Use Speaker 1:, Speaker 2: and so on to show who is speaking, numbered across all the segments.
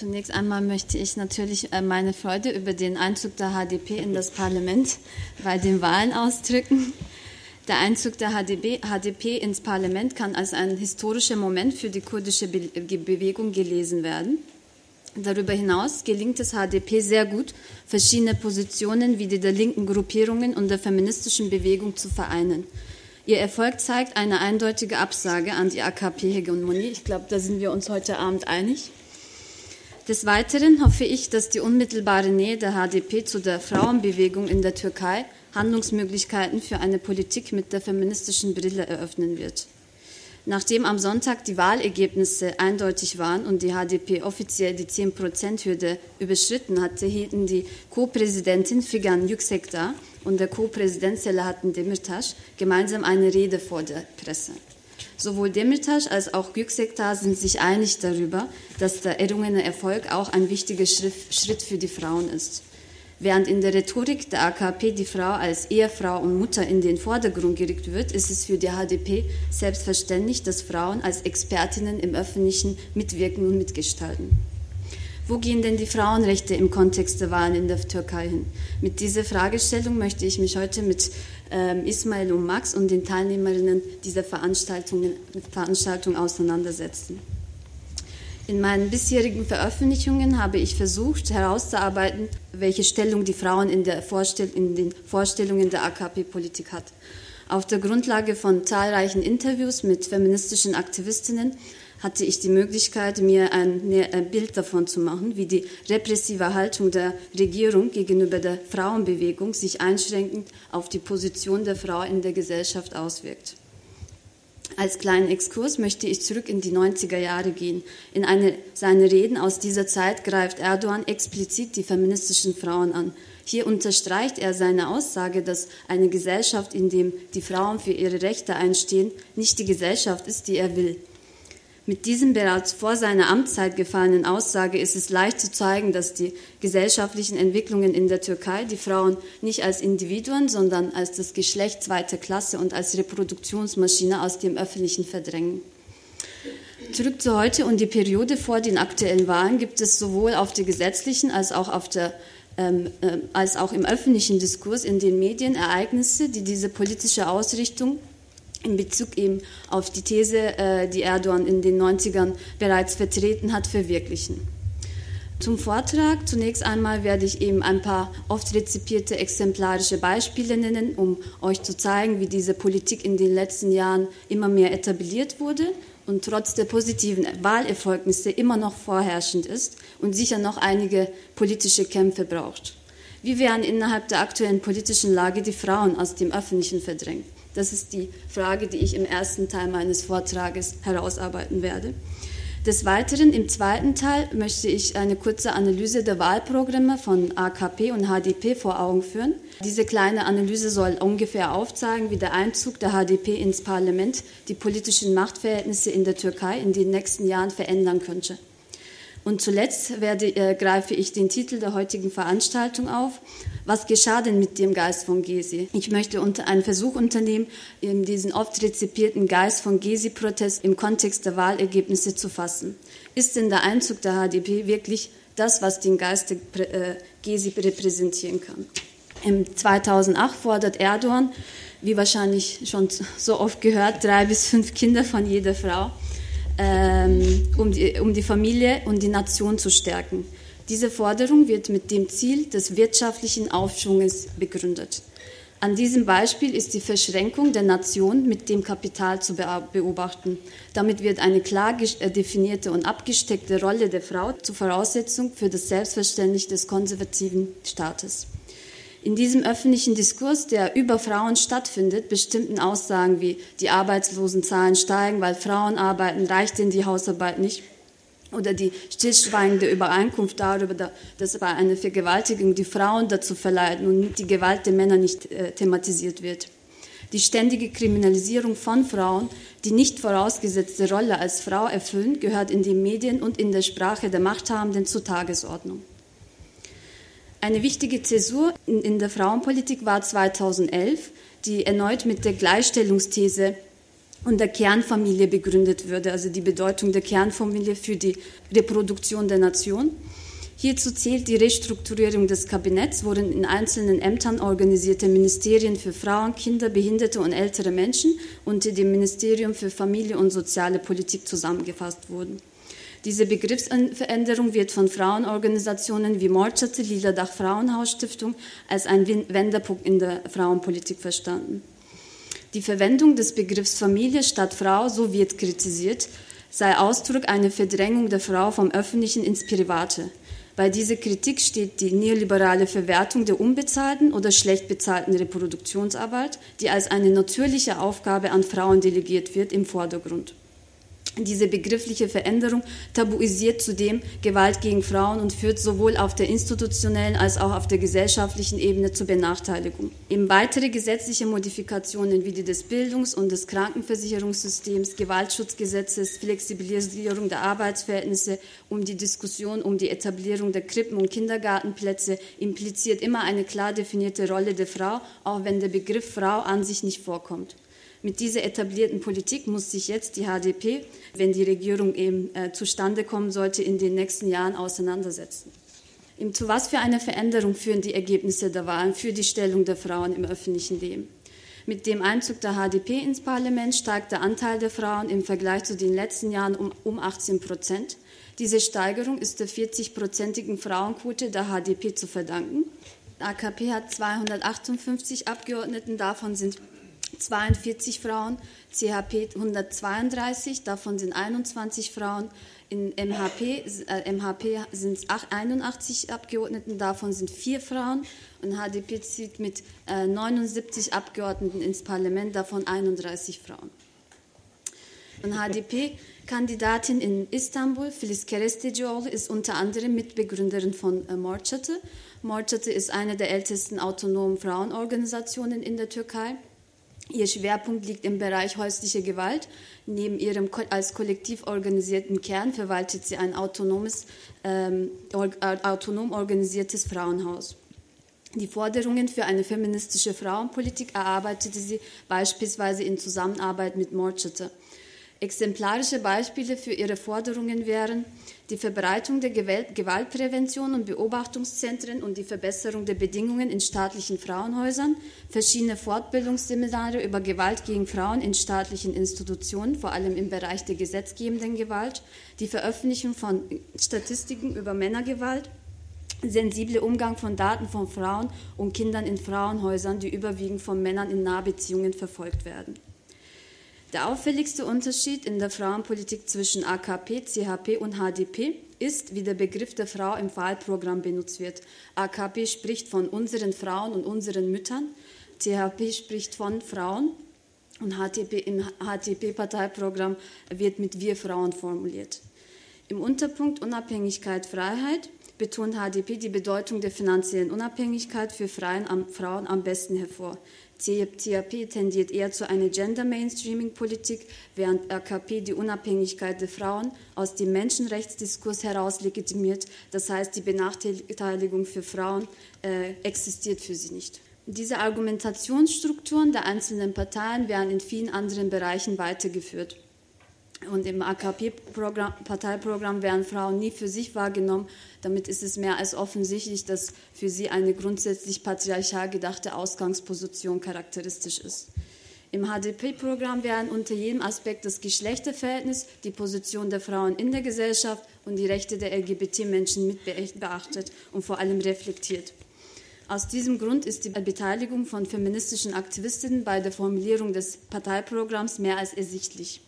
Speaker 1: Zunächst einmal möchte ich natürlich äh, meine Freude über den Einzug der HDP in das Parlament bei den Wahlen ausdrücken. Der Einzug der HDP, HDP ins Parlament kann als ein historischer Moment für die kurdische Bewegung gelesen werden. Darüber hinaus gelingt es HDP sehr gut, verschiedene Positionen wie die der linken Gruppierungen und der feministischen Bewegung zu vereinen. Ihr Erfolg zeigt eine eindeutige Absage an die AKP-Hegemonie. Ich glaube, da sind wir uns heute Abend einig. Des Weiteren hoffe ich, dass die unmittelbare Nähe der HDP zu der Frauenbewegung in der Türkei Handlungsmöglichkeiten für eine Politik mit der feministischen Brille eröffnen wird. Nachdem am Sonntag die Wahlergebnisse eindeutig waren und die HDP offiziell die 10-Prozent-Hürde überschritten hatte, hielten die Co-Präsidentin Figan Yüksekdağ und der Co-Präsident Selahattin Demirtas gemeinsam eine Rede vor der Presse. Sowohl Demirtas als auch Yüksekdağ sind sich einig darüber, dass der errungene Erfolg auch ein wichtiger Schritt für die Frauen ist. Während in der Rhetorik der AKP die Frau als Ehefrau und Mutter in den Vordergrund gerückt wird, ist es für die HDP selbstverständlich, dass Frauen als Expertinnen im Öffentlichen mitwirken und mitgestalten. Wo gehen denn die Frauenrechte im Kontext der Wahlen in der Türkei hin? Mit dieser Fragestellung möchte ich mich heute mit ähm, Ismail und Max und den Teilnehmerinnen dieser Veranstaltung, Veranstaltung auseinandersetzen. In meinen bisherigen Veröffentlichungen habe ich versucht herauszuarbeiten, welche Stellung die Frauen in, in den Vorstellungen der AKP-Politik hat. Auf der Grundlage von zahlreichen Interviews mit feministischen Aktivistinnen hatte ich die Möglichkeit, mir ein, ein, Bild davon zu machen, wie die repressive Haltung der Regierung gegenüber der Frauenbewegung sich einschränkend auf die Position der Frau in der Gesellschaft auswirkt. Als kleinen Exkurs möchte ich zurück in die 90er Jahre gehen. In eine seiner Reden aus dieser Zeit greift Erdogan explizit die feministischen Frauen an. Hier unterstreicht er seine Aussage, dass eine Gesellschaft, in der die Frauen für ihre Rechte einstehen, nicht die Gesellschaft ist, die er will. Mit diesem bereits vor seiner Amtszeit gefallenen Aussage ist es leicht zu zeigen, dass die gesellschaftlichen Entwicklungen in der Türkei die Frauen nicht als Individuen, sondern als das Geschlecht zweiter Klasse und als Reproduktionsmaschine aus dem Öffentlichen verdrängen. Zurück zu heute und die Periode vor den aktuellen Wahlen gibt es sowohl auf der gesetzlichen als auch auf der ähm, äh, als auch im öffentlichen Diskurs in den Medien Ereignisse, die diese politische Ausrichtung in Bezug eben auf die These, äh, die Erdogan in den 90ern bereits vertreten hat, verwirklichen. Zum Vortrag zunächst einmal werde ich eben ein paar oft rezipierte exemplarische Beispiele nennen, um euch zu zeigen, wie diese Politik in den letzten Jahren immer mehr etabliert wurde und trotz der positiven Wahlerfolgnisse immer noch vorherrschend ist und sicher noch einige politische Kämpfe braucht. Wie werden innerhalb der aktuellen politischen Lage die Frauen aus dem Öffentlichen verdrängt? Das ist die Frage, die ich im ersten Teil meines Vortrages herausarbeiten werde. Des Weiteren im zweiten Teil möchte ich eine kurze Analyse der Wahlprogramme von AKP und HDP vor Augen führen. Diese kleine Analyse soll ungefähr aufzeigen, wie der Einzug der HDP ins Parlament die politischen Machtverhältnisse in der Türkei in den nächsten Jahren verändern könnte. Und zuletzt werde, äh, greife ich den Titel der heutigen Veranstaltung auf. Was geschah denn mit dem Geist von Gezi? Ich möchte unter, einen Versuch unternehmen, diesen oft rezipierten Geist von Gezi-Protest im Kontext der Wahlergebnisse zu fassen. Ist denn der Einzug der HDP wirklich das, was den Geist der äh, Gezi repräsentieren kann? Im 2008 fordert Erdogan, wie wahrscheinlich schon so oft gehört, drei bis fünf Kinder von jeder Frau ähm, um, die, um die Familie und die Nation zu stärken. Diese Forderung wird mit dem Ziel des wirtschaftlichen Aufschwunges begründet. An diesem Beispiel ist die Verschränkung der Nation mit dem Kapital zu beobachten. Damit wird eine klar äh, definierte und abgesteckte Rolle der Frau zur Voraussetzung für das Selbstverständnis des konservativen Staates. In diesem öffentlichen Diskurs, der über Frauen stattfindet, bestimmten Aussagen wie die Arbeitslosenzahlen steigen, weil Frauen arbeiten, reicht denn die Hausarbeit nicht? Oder die stillschweigende Übereinkunft darüber, dass bei einer Vergewaltigung die Frauen dazu verleiten und die Gewalt der Männer nicht äh, thematisiert wird. Die ständige Kriminalisierung von Frauen, die nicht vorausgesetzte Rolle als Frau erfüllen, gehört in den Medien und in der Sprache der Machthabenden zur Tagesordnung. Eine wichtige Zäsur in, in der Frauenpolitik war 2011, die erneut mit der Gleichstellungsthese und der Kernfamilie begründet würde, also die Bedeutung der Kernfamilie für die Reproduktion der Nation. Hierzu zählt die Restrukturierung des Kabinetts, worin in einzelnen Ämtern organisierte Ministerien für Frauen, Kinder, Behinderte und ältere Menschen unter dem Ministerium für Familie und soziale Politik zusammengefasst wurden. Diese Begriffsveränderung wird von Frauenorganisationen wie Morchate, Lila Dach Frauenhaus Stiftung als ein Wendepunkt in der Frauenpolitik verstanden. Die Verwendung des Begriffs Familie statt Frau, so wird kritisiert, sei Ausdruck einer Verdrängung der Frau vom Öffentlichen ins Private. Bei dieser Kritik steht die neoliberale Verwertung der unbezahlten oder schlecht bezahlten Reproduktionsarbeit, die als eine natürliche Aufgabe an Frauen delegiert wird, im Vordergrund. Diese begriffliche Veränderung tabuisiert zudem Gewalt gegen Frauen und führt sowohl auf der institutionellen als auch auf der gesellschaftlichen Ebene zur Benachteiligung. Eben weitere gesetzliche Modifikationen wie die des Bildungs- und des Krankenversicherungssystems, Gewaltschutzgesetzes, Flexibilisierung der Arbeitsverhältnisse um die Diskussion um die Etablierung der Krippen- und Kindergartenplätze impliziert immer eine klar definierte Rolle der Frau, auch wenn der Begriff Frau an sich nicht vorkommt. Mit dieser etablierten Politik muss sich jetzt die HDP, wenn die Regierung eben äh, zustande kommen sollte, in den nächsten Jahren auseinandersetzen. Eben zu was für einer Veränderung führen die Ergebnisse der Wahlen für die Stellung der Frauen im öffentlichen Leben? Mit dem Einzug der HDP ins Parlament steigt der Anteil der Frauen im Vergleich zu den letzten Jahren um, um 18 Prozent. Diese Steigerung ist der 40-prozentigen Frauenquote der HDP zu verdanken. AKP hat 258 Abgeordneten, davon sind 42 Frauen, CHP 132, davon sind 21 Frauen. In MHP, äh, MHP sind es 81 Abgeordneten, davon sind vier Frauen. Und HDP zieht mit äh, 79 Abgeordneten ins Parlament, davon 31 Frauen. Und HDP-Kandidatin in Istanbul, Filiz Kerestecioğlu, ist unter anderem Mitbegründerin von äh, Morçatı. Morçatı ist eine der ältesten autonomen Frauenorganisationen in der Türkei. Ihr Schwerpunkt liegt im Bereich häusliche Gewalt. Neben ihrem als kollektiv organisierten Kern verwaltet sie ein autonomes, ähm, autonom organisiertes Frauenhaus. Die Forderungen für eine feministische Frauenpolitik erarbeitete sie beispielsweise in Zusammenarbeit mit Morchete. Exemplarische Beispiele für ihre Forderungen wären die Verbreitung der Gewaltprävention und Beobachtungszentren und die Verbesserung der Bedingungen in staatlichen Frauenhäusern, verschiedene Fortbildungsseminare über Gewalt gegen Frauen in staatlichen Institutionen, vor allem im Bereich der gesetzgebenden Gewalt, die Veröffentlichung von Statistiken über Männergewalt, sensible Umgang von Daten von Frauen und Kindern in Frauenhäusern, die überwiegend von Männern in Nahbeziehungen verfolgt werden. Der auffälligste Unterschied in der Frauenpolitik zwischen AKP, CHP und HDP ist, wie der Begriff der Frau im Wahlprogramm benutzt wird. AKP spricht von unseren Frauen und unseren Müttern, CHP spricht von Frauen und HTP, im HTP-Parteiprogramm wird mit Wir Frauen formuliert. Im Unterpunkt Unabhängigkeit, Freiheit betont HDP die Bedeutung der finanziellen Unabhängigkeit für Frauen am besten hervor. CAP tendiert eher zu einer Gender-Mainstreaming-Politik, während AKP die Unabhängigkeit der Frauen aus dem Menschenrechtsdiskurs heraus legitimiert. Das heißt, die Benachteiligung für Frauen äh, existiert für sie nicht. Diese Argumentationsstrukturen der einzelnen Parteien werden in vielen anderen Bereichen weitergeführt. Und im AKP-Parteiprogramm werden Frauen nie für sich wahrgenommen. Damit ist es mehr als offensichtlich, dass für sie eine grundsätzlich patriarchal gedachte Ausgangsposition charakteristisch ist. Im HDP-Programm werden unter jedem Aspekt das Geschlechterverhältnis, die Position der Frauen in der Gesellschaft und die Rechte der LGBT-Menschen mit beachtet und vor allem reflektiert. Aus diesem Grund ist die Beteiligung von feministischen Aktivistinnen bei der Formulierung des Parteiprogramms mehr als ersichtlich.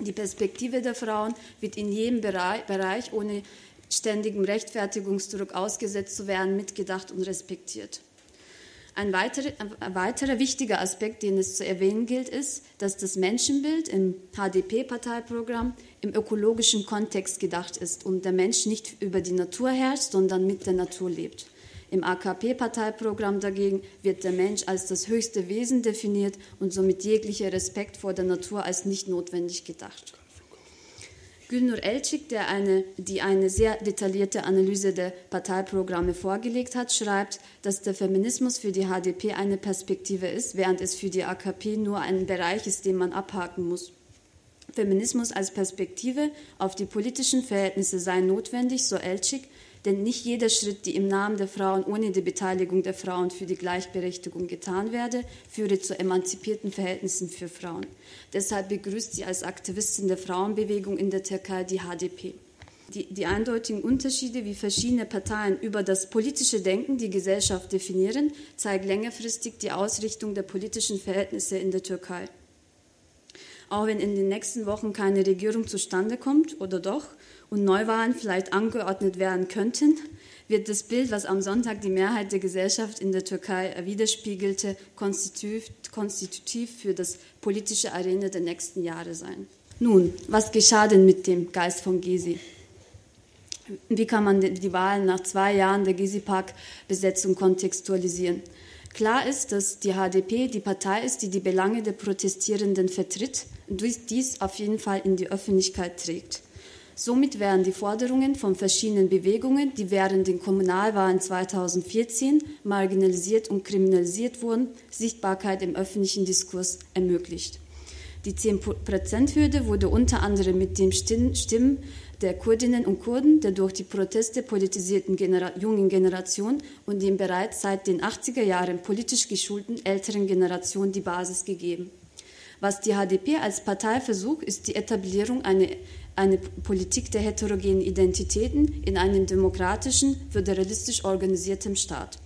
Speaker 1: Die Perspektive der Frauen wird in jedem Bereich ohne ständigem Rechtfertigungsdruck ausgesetzt zu werden, mitgedacht und respektiert. Ein weiterer, ein weiterer, wichtiger Aspekt, den es zu erwähnen gilt, ist, dass das Menschenbild im HDP-Parteiprogramm im ökologischen Kontext gedacht ist und der Mensch nicht über die Natur herrscht, sondern mit der Natur lebt. Im AKP-Parteiprogramm dagegen wird der Mensch als das höchste Wesen definiert und somit jeglicher Respekt vor der Natur als nicht notwendig gedacht. Gülnur Elçik, der eine, die eine sehr detaillierte Analyse der Parteiprogramme vorgelegt hat, schreibt, dass der Feminismus für die HDP eine Perspektive ist, während es für die AKP nur ein Bereich ist, den man abhaken muss. Feminismus als Perspektive auf die politischen Verhältnisse sei notwendig, so Elçik, denn nicht jeder Schritt, der im Namen der Frauen ohne die Beteiligung der Frauen für die Gleichberechtigung getan werde, führe zu emanzipierten Verhältnissen für Frauen. Deshalb begrüßt sie als Aktivistin der Frauenbewegung in der Türkei die HDP. Die, die, eindeutigen Unterschiede, wie verschiedene Parteien über das politische Denken die Gesellschaft definieren, zeigen längerfristig die Ausrichtung der politischen Verhältnisse in der Türkei. Auch wenn in den nächsten Wochen keine Regierung zustande kommt, oder doch, und Neuwahlen vielleicht angeordnet werden könnten, wird das Bild, was am Sonntag die Mehrheit der Gesellschaft in der Türkei widerspiegelte, konstitutiv, für das politische Arena der nächsten Jahre sein. Nun, was geschah denn mit dem Geist von Gezi? Wie kann man die Wahlen nach zwei Jahren der Gezi-Park-Besetzung kontextualisieren? Klar ist, dass die HDP die Partei ist, die die Belange der Protestierenden vertritt und dies auf jeden Fall in die Öffentlichkeit trägt. Somit werden die Forderungen von verschiedenen Bewegungen, die während den Kommunalwahlen 2014 marginalisiert und kriminalisiert wurden, Sichtbarkeit im öffentlichen Diskurs ermöglicht. Die 10%-Hürde wurde unter anderem mit den Stimmen der Kurdinnen und Kurden, der durch die Proteste politisierten Genera jungen Generation und den bereits seit den 80er Jahren politisch geschulten älteren Generation die Basis gegeben. Was die HDP als Partei versucht, ist die Etablierung einer eine Politik der heterogenen Identitäten in einem demokratischen, föderalistisch organisierten Staat.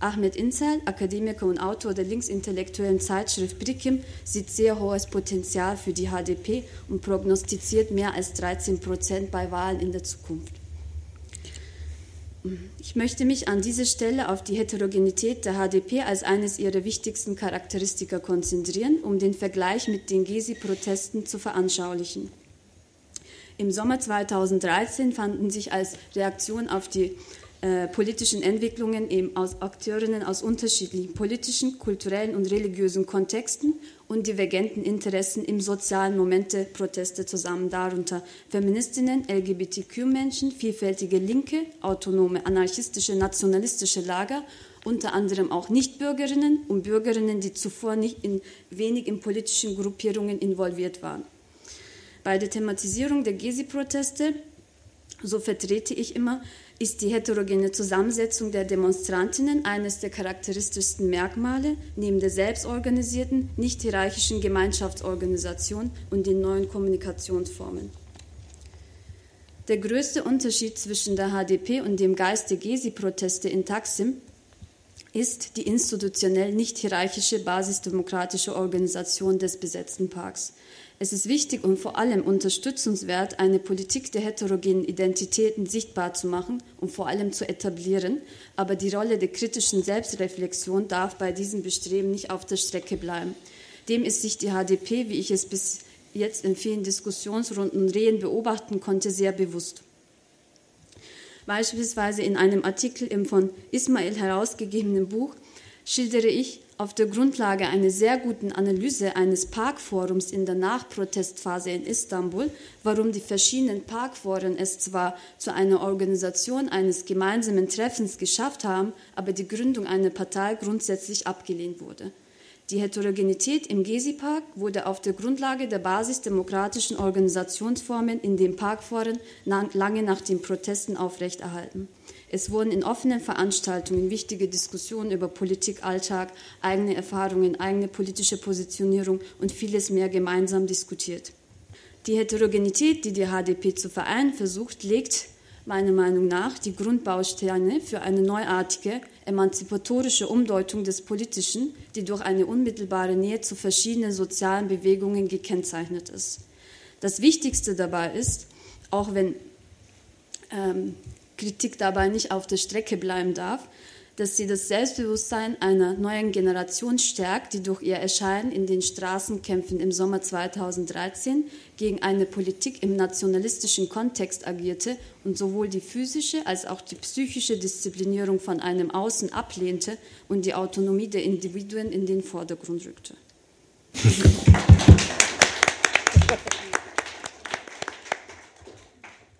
Speaker 1: Ahmed Insel, Akademiker und Autor der linksintellektuellen Zeitschrift Brikim, sieht sehr hohes Potenzial für die HDP und prognostiziert mehr als 13 Prozent bei Wahlen in der Zukunft. Ich möchte mich an dieser Stelle auf die Heterogenität der HDP als eines ihrer wichtigsten Charakteristika konzentrieren, um den Vergleich mit den Gezi-Protesten zu veranschaulichen. Im Sommer 2013 fanden sich als Reaktion auf die äh, politischen Entwicklungen eben aus Akteurinnen aus unterschiedlichen politischen, kulturellen und religiösen Kontexten und divergenten Interessen im sozialen Moment der Proteste zusammen, darunter Feministinnen, LGBTQ-Menschen, vielfältige Linke, autonome, anarchistische, nationalistische Lager, unter anderem auch Nichtbürgerinnen und Bürgerinnen, die zuvor nicht in, wenig in politischen Gruppierungen involviert waren. Bei der Thematisierung der Gezi-Proteste, so vertrete ich immer, ist die heterogene Zusammensetzung der Demonstrantinnen eines der charakteristischsten Merkmale neben der selbstorganisierten, nicht hierarchischen Gemeinschaftsorganisation und den neuen Kommunikationsformen. Der größte Unterschied zwischen der HDP und dem Geist der Gezi-Proteste in Taksim ist die institutionell nicht hierarchische basisdemokratische Organisation des besetzten Parks. Es ist wichtig und vor allem unterstützenswert, eine Politik der heterogenen Identitäten sichtbar zu machen und vor allem zu etablieren. Aber die Rolle der kritischen Selbstreflexion darf bei diesem Bestreben nicht auf der Strecke bleiben. Dem ist sich die HDP, wie ich es bis jetzt in vielen Diskussionsrunden und Rehen beobachten konnte, sehr bewusst. Beispielsweise in einem Artikel im von Ismail herausgegebenen Buch schildere ich, auf der Grundlage einer sehr guten Analyse eines Parkforums in der Nachprotestphase in Istanbul, warum die verschiedenen Parkforen es zwar zu einer Organisation eines gemeinsamen Treffens geschafft haben, aber die Gründung einer Partei grundsätzlich abgelehnt wurde. Die Heterogenität im Gezi-Park wurde auf der Grundlage der basisdemokratischen Organisationsformen in den Parkforen lange nach den Protesten aufrechterhalten. Es wurden in offenen Veranstaltungen wichtige Diskussionen über Politik, Alltag, eigene Erfahrungen, eigene politische Positionierung und vieles mehr gemeinsam diskutiert. Die Heterogenität, die die HDP zu vereinen versucht, legt meiner Meinung nach die Grundbausteine für eine neuartige, emanzipatorische Umdeutung des Politischen, die durch eine unmittelbare Nähe zu verschiedenen sozialen Bewegungen gekennzeichnet ist. Das Wichtigste dabei ist, auch wenn ähm, Kritik dabei nicht auf der Strecke bleiben darf, dass sie das Selbstbewusstsein einer neuen Generation stärkt, die durch ihr Erscheinen in den Straßenkämpfen im Sommer 2013 gegen eine Politik im nationalistischen Kontext agierte und sowohl die physische als auch die psychische Disziplinierung von einem Außen ablehnte und die Autonomie der Individuen in den Vordergrund rückte.